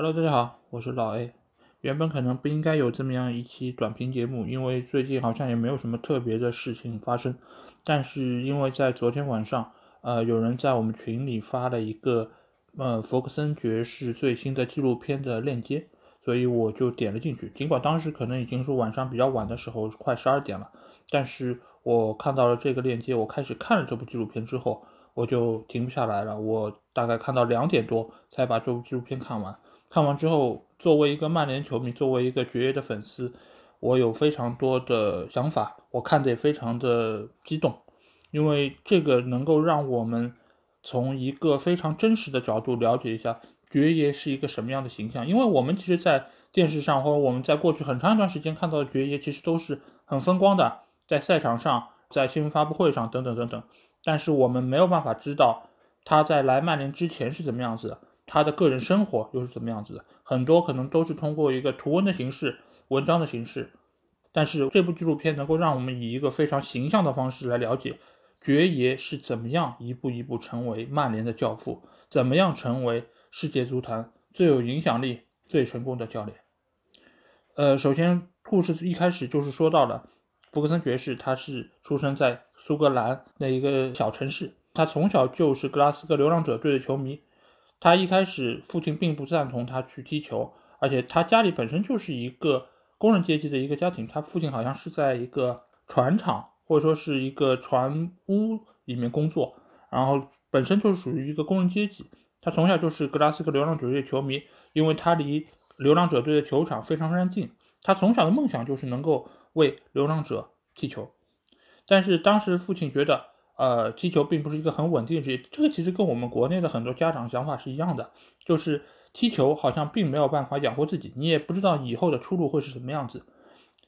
Hello，大家好，我是老 A。原本可能不应该有这么样一期短评节目，因为最近好像也没有什么特别的事情发生。但是因为在昨天晚上，呃，有人在我们群里发了一个呃福克森爵士最新的纪录片的链接，所以我就点了进去。尽管当时可能已经是晚上比较晚的时候，快十二点了，但是我看到了这个链接，我开始看了这部纪录片之后，我就停不下来了。我大概看到两点多才把这部纪录片看完。看完之后，作为一个曼联球迷，作为一个爵爷的粉丝，我有非常多的想法，我看的也非常的激动，因为这个能够让我们从一个非常真实的角度了解一下爵爷是一个什么样的形象。因为我们其实，在电视上或者我们在过去很长一段时间看到的爵爷，其实都是很风光的，在赛场上，在新闻发布会上等等等等，但是我们没有办法知道他在来曼联之前是怎么样子的。他的个人生活又是怎么样子的？很多可能都是通过一个图文的形式、文章的形式，但是这部纪录片能够让我们以一个非常形象的方式来了解爵爷是怎么样一步一步成为曼联的教父，怎么样成为世界足坛最有影响力、最成功的教练。呃，首先故事一开始就是说到了福克森爵士，他是出生在苏格兰那一个小城市，他从小就是格拉斯哥流浪者队的球迷。他一开始，父亲并不赞同他去踢球，而且他家里本身就是一个工人阶级的一个家庭。他父亲好像是在一个船厂或者说是一个船屋里面工作，然后本身就是属于一个工人阶级。他从小就是格拉斯哥流浪者队球迷，因为他离流浪者队的球场非常非常近。他从小的梦想就是能够为流浪者踢球，但是当时父亲觉得。呃，踢球并不是一个很稳定的职业，这个其实跟我们国内的很多家长想法是一样的，就是踢球好像并没有办法养活自己，你也不知道以后的出路会是什么样子。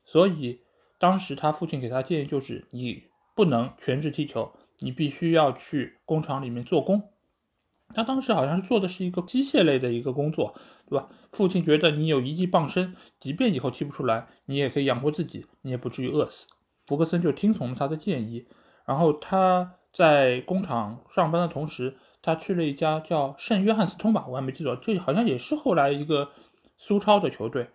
所以当时他父亲给他建议就是，你不能全职踢球，你必须要去工厂里面做工。他当时好像是做的是一个机械类的一个工作，对吧？父亲觉得你有一技傍身，即便以后踢不出来，你也可以养活自己，你也不至于饿死。福克森就听从了他的建议。然后他在工厂上班的同时，他去了一家叫圣约翰斯通吧，我还没记错，这好像也是后来一个苏超的球队。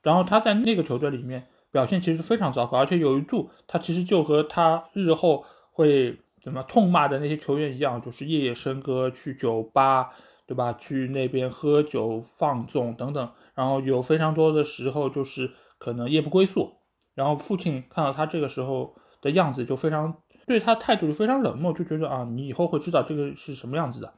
然后他在那个球队里面表现其实非常糟糕，而且有一度他其实就和他日后会怎么痛骂的那些球员一样，就是夜夜笙歌，去酒吧，对吧？去那边喝酒放纵等等。然后有非常多的时候就是可能夜不归宿。然后父亲看到他这个时候的样子，就非常。对他态度就非常冷漠，就觉得啊，你以后会知道这个是什么样子的。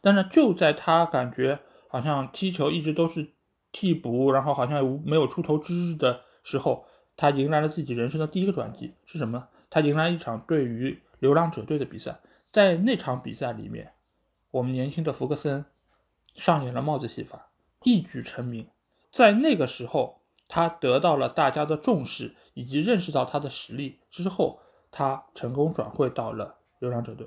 但是就在他感觉好像踢球一直都是替补，然后好像没有出头之日的时候，他迎来了自己人生的第一个转机是什么？他迎来一场对于流浪者队的比赛，在那场比赛里面，我们年轻的福克森上演了帽子戏法，一举成名。在那个时候，他得到了大家的重视，以及认识到他的实力之后。他成功转会到了流浪者队，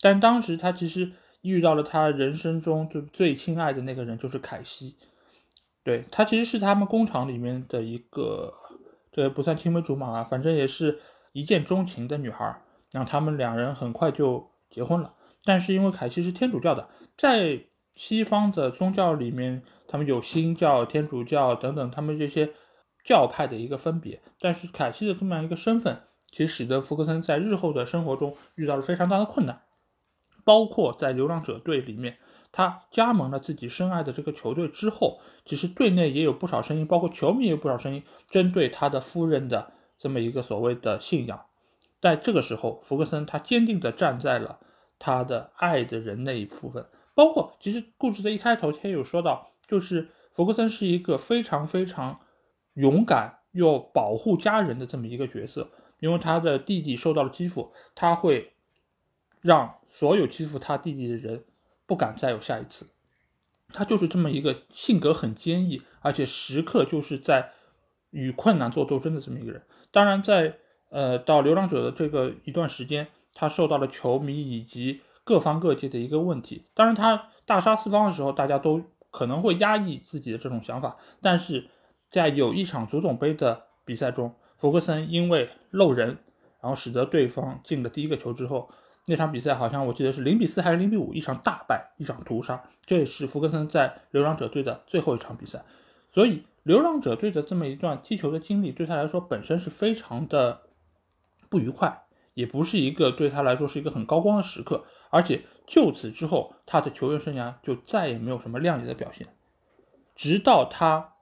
但当时他其实遇到了他人生中最最亲爱的那个人，就是凯西。对他其实是他们工厂里面的一个，这不算青梅竹马啊，反正也是一见钟情的女孩。然后他们两人很快就结婚了。但是因为凯西是天主教的，在西方的宗教里面，他们有新教、天主教等等，他们这些教派的一个分别。但是凯西的这么样一个身份。其实使得福克森在日后的生活中遇到了非常大的困难，包括在流浪者队里面，他加盟了自己深爱的这个球队之后，其实队内也有不少声音，包括球迷也有不少声音，针对他的夫人的这么一个所谓的信仰。在这个时候，福克森他坚定地站在了他的爱的人那一部分，包括其实故事的一开头他也有说到，就是福克森是一个非常非常勇敢又保护家人的这么一个角色。因为他的弟弟受到了欺负，他会让所有欺负他弟弟的人不敢再有下一次。他就是这么一个性格很坚毅，而且时刻就是在与困难做斗争的这么一个人。当然，在呃到流浪者的这个一段时间，他受到了球迷以及各方各界的一个问题。当然，他大杀四方的时候，大家都可能会压抑自己的这种想法。但是在有一场足总杯的比赛中，福格森因为漏人，然后使得对方进了第一个球之后，那场比赛好像我记得是零比四还是零比五，一场大败，一场屠杀。这也是福格森在流浪者队的最后一场比赛，所以流浪者队的这么一段踢球的经历对他来说本身是非常的不愉快，也不是一个对他来说是一个很高光的时刻。而且就此之后，他的球员生涯就再也没有什么亮眼的表现，直到他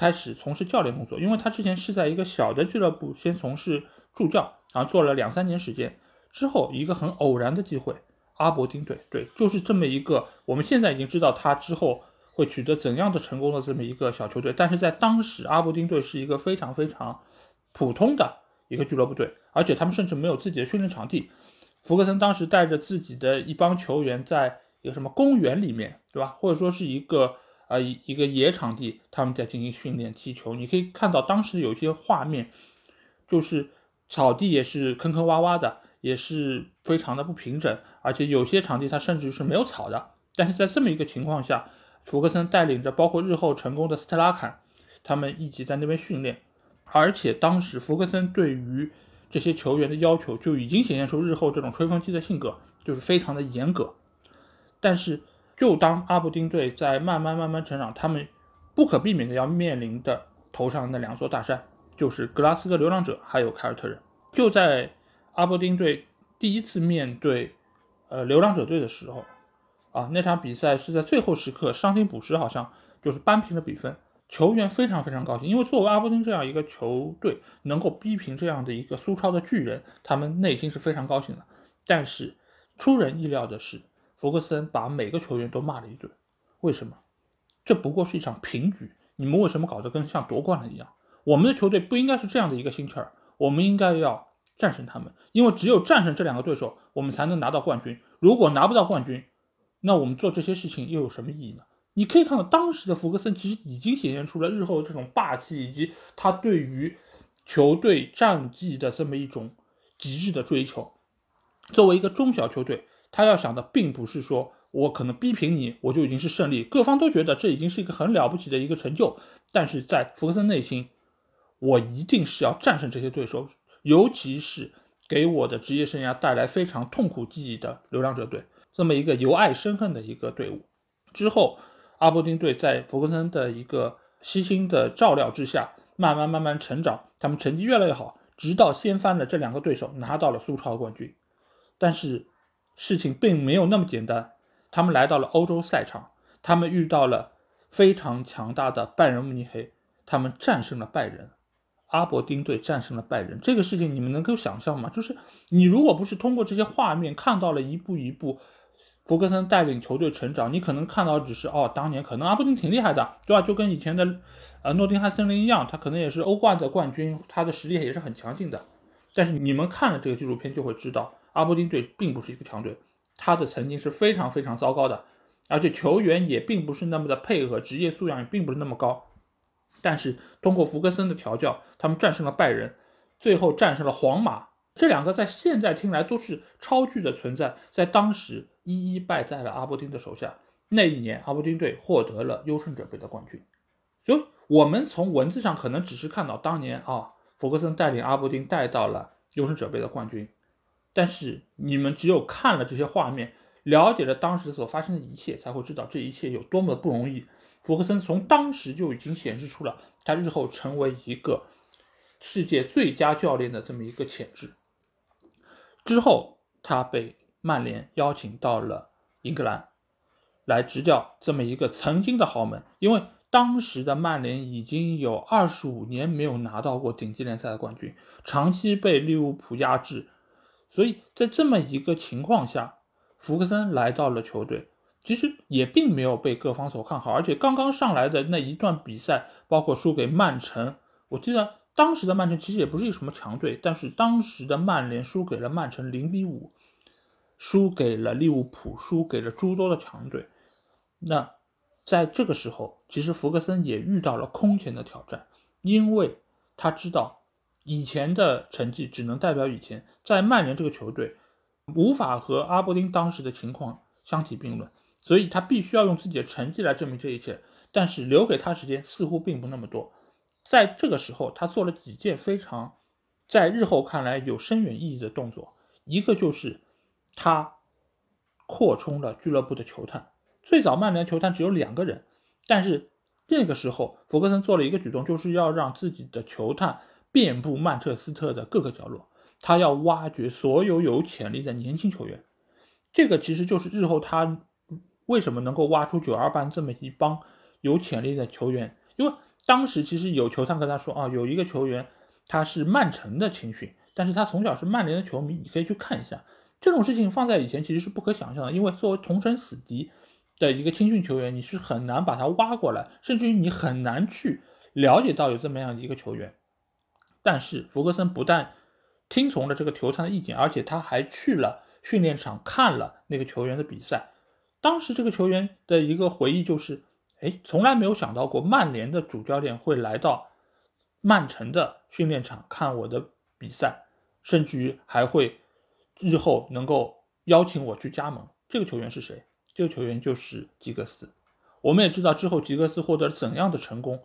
开始从事教练工作，因为他之前是在一个小的俱乐部先从事助教，然后做了两三年时间。之后一个很偶然的机会，阿伯丁队，对，就是这么一个我们现在已经知道他之后会取得怎样的成功的这么一个小球队，但是在当时阿伯丁队是一个非常非常普通的一个俱乐部队，而且他们甚至没有自己的训练场地。福格森当时带着自己的一帮球员在一个什么公园里面，对吧？或者说是一个啊一一个野场地，他们在进行训练踢球。你可以看到当时有一些画面，就是草地也是坑坑洼洼的。也是非常的不平整，而且有些场地它甚至是没有草的。但是在这么一个情况下，福格森带领着包括日后成功的斯特拉坎，他们一起在那边训练。而且当时福格森对于这些球员的要求就已经显现出日后这种吹风机的性格，就是非常的严格。但是就当阿布丁队在慢慢慢慢成长，他们不可避免的要面临的头上的那两座大山，就是格拉斯哥流浪者还有凯尔特人，就在。阿伯丁队第一次面对呃流浪者队的时候，啊，那场比赛是在最后时刻伤停补时，好像就是扳平了比分。球员非常非常高兴，因为作为阿伯丁这样一个球队能够逼平这样的一个苏超的巨人，他们内心是非常高兴的。但是出人意料的是，福格森把每个球员都骂了一顿。为什么？这不过是一场平局，你们为什么搞得跟像夺冠了一样？我们的球队不应该是这样的一个心气儿，我们应该要。战胜他们，因为只有战胜这两个对手，我们才能拿到冠军。如果拿不到冠军，那我们做这些事情又有什么意义呢？你可以看到，当时的福格森其实已经显现出了日后这种霸气，以及他对于球队战绩的这么一种极致的追求。作为一个中小球队，他要想的并不是说我可能逼平你，我就已经是胜利。各方都觉得这已经是一个很了不起的一个成就，但是在福格森内心，我一定是要战胜这些对手。尤其是给我的职业生涯带来非常痛苦记忆的流浪者队，这么一个由爱生恨的一个队伍。之后，阿伯丁队在弗格森的一个悉心的照料之下，慢慢慢慢成长，他们成绩越来越好，直到掀翻了这两个对手，拿到了苏超冠军。但是，事情并没有那么简单。他们来到了欧洲赛场，他们遇到了非常强大的拜仁慕尼黑，他们战胜了拜仁。阿伯丁队战胜了拜仁，这个事情你们能够想象吗？就是你如果不是通过这些画面看到了一步一步福格森带领球队成长，你可能看到只是哦，当年可能阿伯丁挺厉害的，对吧？就跟以前的呃诺丁汉森林一样，他可能也是欧冠的冠军，他的实力也是很强劲的。但是你们看了这个纪录片就会知道，阿伯丁队并不是一个强队，他的曾经是非常非常糟糕的，而且球员也并不是那么的配合，职业素养也并不是那么高。但是通过福格森的调教，他们战胜了拜仁，最后战胜了皇马。这两个在现在听来都是超巨的存在，在当时一一败在了阿伯丁的手下。那一年，阿伯丁队获得了优胜者杯的冠军。所以，我们从文字上可能只是看到当年啊，福格森带领阿伯丁带到了优胜者杯的冠军。但是，你们只有看了这些画面，了解了当时所发生的一切，才会知道这一切有多么的不容易。福克森从当时就已经显示出了他日后成为一个世界最佳教练的这么一个潜质。之后，他被曼联邀请到了英格兰来执教这么一个曾经的豪门，因为当时的曼联已经有二十五年没有拿到过顶级联赛的冠军，长期被利物浦压制，所以在这么一个情况下，福克森来到了球队。其实也并没有被各方所看好，而且刚刚上来的那一段比赛，包括输给曼城，我记得当时的曼城其实也不是一个什么强队，但是当时的曼联输给了曼城零比五，输给了利物浦，输给了诸多的强队。那在这个时候，其实福格森也遇到了空前的挑战，因为他知道以前的成绩只能代表以前，在曼联这个球队无法和阿伯丁当时的情况相提并论。所以他必须要用自己的成绩来证明这一切，但是留给他时间似乎并不那么多。在这个时候，他做了几件非常在日后看来有深远意义的动作。一个就是他扩充了俱乐部的球探。最早曼联球探只有两个人，但是那个时候弗格森做了一个举动，就是要让自己的球探遍布曼彻斯特的各个角落，他要挖掘所有有潜力的年轻球员。这个其实就是日后他为什么能够挖出九二班这么一帮有潜力的球员，因为当时其实有球探跟他说啊，有一个球员他是曼城的青训，但是他从小是曼联的球迷，你可以去看一下。这种事情放在以前其实是不可想象的，因为作为同城死敌的一个青训球员，你是很难把他挖过来，甚至于你很难去了解到有这么样一个球员。但是弗格森不但听从了这个球探的意见，而且他还去了。训练场看了那个球员的比赛，当时这个球员的一个回忆就是：哎，从来没有想到过曼联的主教练会来到曼城的训练场看我的比赛，甚至于还会日后能够邀请我去加盟。这个球员是谁？这个球员就是吉格斯。我们也知道之后吉格斯获得了怎样的成功，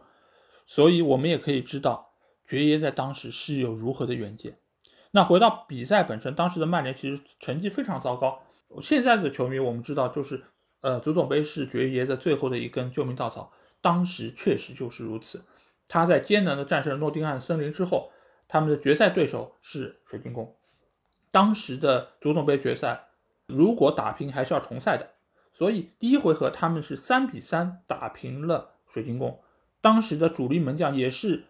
所以我们也可以知道爵爷在当时是有如何的远见。那回到比赛本身，当时的曼联其实成绩非常糟糕。现在的球迷我们知道，就是呃，足总杯是爵爷的最后的一根救命稻草。当时确实就是如此。他在艰难的战胜诺丁汉森林之后，他们的决赛对手是水晶宫。当时的足总杯决赛如果打平还是要重赛的，所以第一回合他们是三比三打平了水晶宫。当时的主力门将也是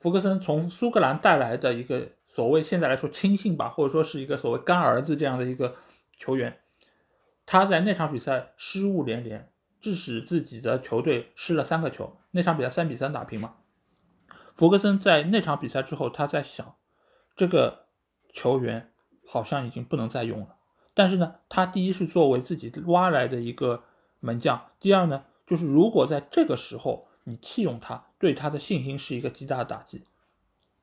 福格森从苏格兰带来的一个。所谓现在来说亲信吧，或者说是一个所谓干儿子这样的一个球员，他在那场比赛失误连连，致使自己的球队失了三个球。那场比赛三比三打平嘛。弗格森在那场比赛之后，他在想，这个球员好像已经不能再用了。但是呢，他第一是作为自己挖来的一个门将，第二呢，就是如果在这个时候你弃用他，对他的信心是一个极大的打击。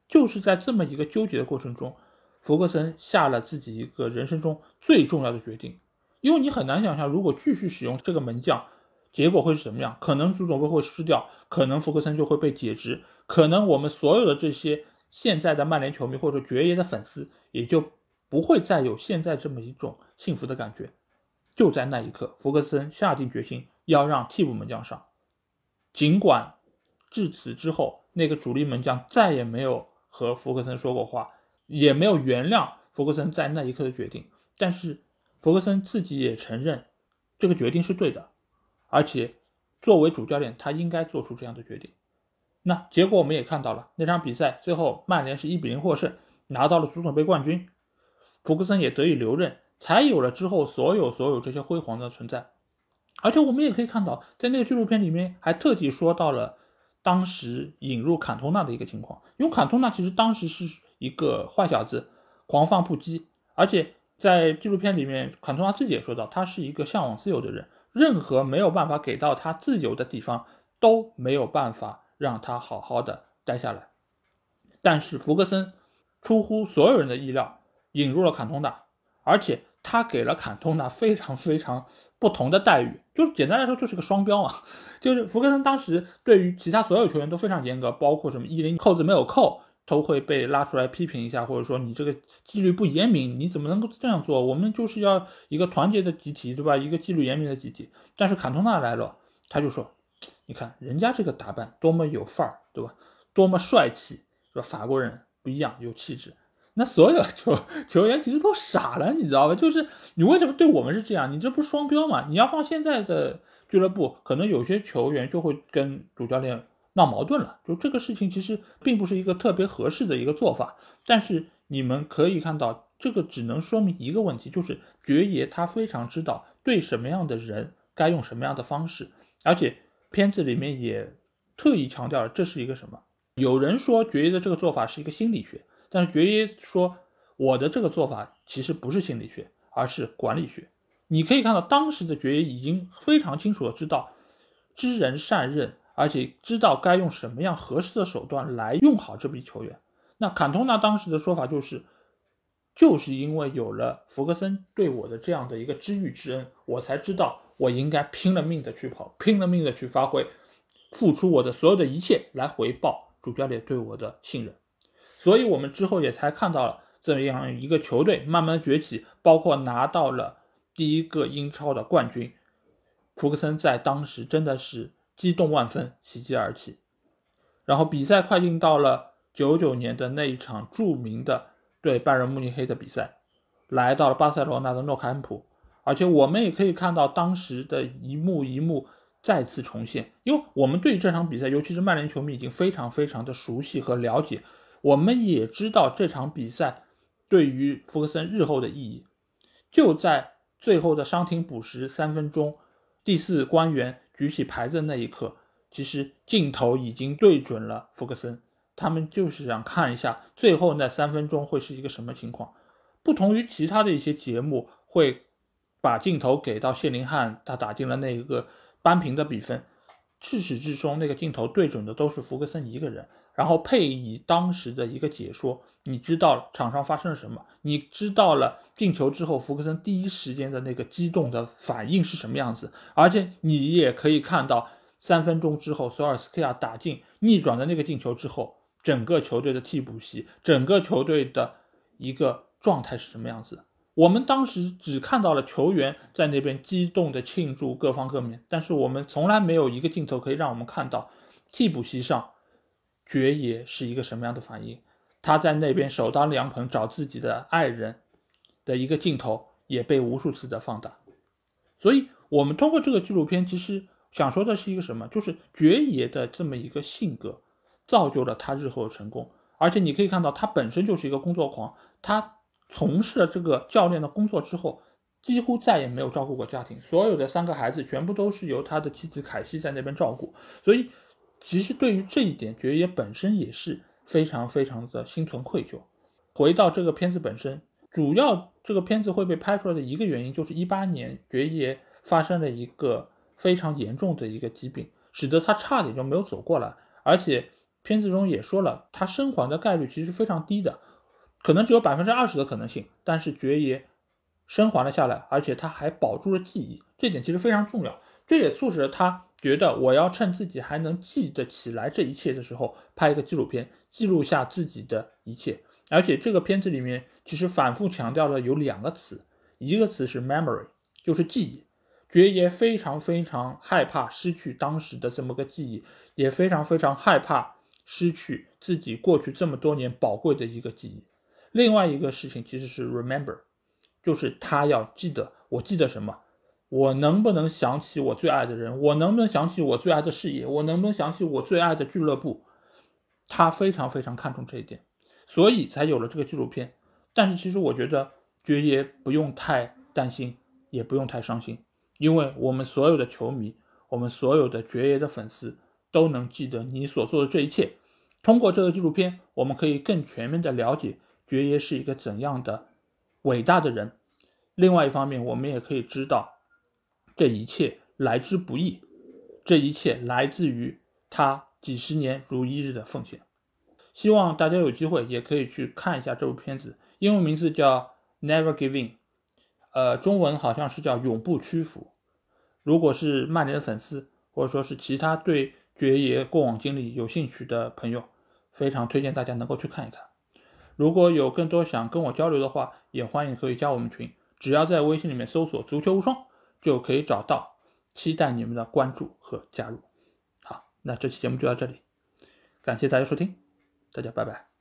就是在这么一个纠结的过程中，弗格森下了自己一个人生中最重要的决定，因为你很难想象，如果继续使用这个门将，结果会是什么样？可能足总杯会失掉，可能弗格森就会被解职，可能我们所有的这些现在的曼联球迷或者爵爷的粉丝也就不会再有现在这么一种幸福的感觉。就在那一刻，弗格森下定决心要让替补门将上，尽管至此之后，那个主力门将再也没有。和福格森说过话，也没有原谅福格森在那一刻的决定。但是福格森自己也承认这个决定是对的，而且作为主教练，他应该做出这样的决定。那结果我们也看到了，那场比赛最后曼联是一比零获胜，拿到了足总杯冠军，福格森也得以留任，才有了之后所有所有这些辉煌的存在。而且我们也可以看到，在那个纪录片里面还特地说到了。当时引入坎通纳的一个情况，因为坎通纳其实当时是一个坏小子，狂放不羁，而且在纪录片里面，坎通纳自己也说到，他是一个向往自由的人，任何没有办法给到他自由的地方都没有办法让他好好的待下来。但是福格森出乎所有人的意料，引入了坎通纳，而且他给了坎通纳非常非常。不同的待遇，就是简单来说就是个双标嘛。就是福格森当时对于其他所有球员都非常严格，包括什么一零扣子没有扣都会被拉出来批评一下，或者说你这个纪律不严明，你怎么能够这样做？我们就是要一个团结的集体，对吧？一个纪律严明的集体。但是坎通纳来了，他就说：“你看人家这个打扮多么有范儿，对吧？多么帅气，说法国人不一样，有气质。”那所有球 球员其实都傻了，你知道吧？就是你为什么对我们是这样？你这不是双标吗？你要放现在的俱乐部，可能有些球员就会跟主教练闹矛盾了。就这个事情其实并不是一个特别合适的一个做法。但是你们可以看到，这个只能说明一个问题，就是爵爷他非常知道对什么样的人该用什么样的方式，而且片子里面也特意强调了这是一个什么。有人说爵爷的这个做法是一个心理学。但是爵爷说，我的这个做法其实不是心理学，而是管理学。你可以看到，当时的爵爷已经非常清楚的知道，知人善任，而且知道该用什么样合适的手段来用好这批球员。那坎通纳当时的说法就是，就是因为有了弗格森对我的这样的一个知遇之恩，我才知道我应该拼了命的去跑，拼了命的去发挥，付出我的所有的一切来回报主教练对我的信任。所以，我们之后也才看到了，这样一个球队慢慢崛起，包括拿到了第一个英超的冠军，福克森在当时真的是激动万分，喜极而泣。然后比赛快进到了九九年的那一场著名的对拜仁慕尼黑的比赛，来到了巴塞罗那的诺坎普，而且我们也可以看到当时的一幕一幕再次重现，因为我们对这场比赛，尤其是曼联球迷已经非常非常的熟悉和了解，我们也知道这场比赛对于福克森日后的意义，就在最后的伤停补时三分钟，第四官员举起牌子的那一刻。其实镜头已经对准了福克森，他们就是想看一下最后那三分钟会是一个什么情况。不同于其他的一些节目会把镜头给到谢林汉，他打进了那一个扳平的比分，至始至终那个镜头对准的都是福克森一个人，然后配以当时的一个解说，你知道场上发生了什么，你知道了进球之后福克森第一时间的那个激动的反应是什么样子，而且你也可以看到。三分钟之后，索尔斯克亚打进逆转的那个进球之后，整个球队的替补席，整个球队的一个状态是什么样子？我们当时只看到了球员在那边激动的庆祝，各方各面，但是我们从来没有一个镜头可以让我们看到替补席上爵爷是一个什么样的反应。他在那边首当凉棚找自己的爱人的一个镜头也被无数次的放大。所以，我们通过这个纪录片，其实。想说的是一个什么？就是爵爷的这么一个性格，造就了他日后的成功。而且你可以看到，他本身就是一个工作狂。他从事了这个教练的工作之后，几乎再也没有照顾过家庭，所有的三个孩子全部都是由他的妻子凯西在那边照顾。所以，其实对于这一点，爵爷本身也是非常非常的心存愧疚。回到这个片子本身，主要这个片子会被拍出来的一个原因，就是一八年爵爷发生了一个。非常严重的一个疾病，使得他差点就没有走过来。而且片子中也说了，他生还的概率其实非常低的，可能只有百分之二十的可能性。但是爵爷生还了下来，而且他还保住了记忆，这点其实非常重要。这也促使了他觉得，我要趁自己还能记得起来这一切的时候，拍一个纪录片，记录下自己的一切。而且这个片子里面其实反复强调了有两个词，一个词是 memory，就是记忆。爵爷非常非常害怕失去当时的这么个记忆，也非常非常害怕失去自己过去这么多年宝贵的一个记忆。另外一个事情其实是 remember，就是他要记得，我记得什么？我能不能想起我最爱的人？我能不能想起我最爱的事业？我能不能想起我最爱的俱乐部？他非常非常看重这一点，所以才有了这个纪录片。但是其实我觉得爵爷不用太担心，也不用太伤心。因为我们所有的球迷，我们所有的爵爷的粉丝都能记得你所做的这一切。通过这个纪录片，我们可以更全面的了解爵爷是一个怎样的伟大的人。另外一方面，我们也可以知道这一切来之不易，这一切来自于他几十年如一日的奉献。希望大家有机会也可以去看一下这部片子，英文名字叫《Never Giving》。呃，中文好像是叫永不屈服。如果是曼联的粉丝，或者说是其他对爵爷过往经历有兴趣的朋友，非常推荐大家能够去看一看。如果有更多想跟我交流的话，也欢迎可以加我们群，只要在微信里面搜索“足球无双”就可以找到。期待你们的关注和加入。好，那这期节目就到这里，感谢大家收听，大家拜拜。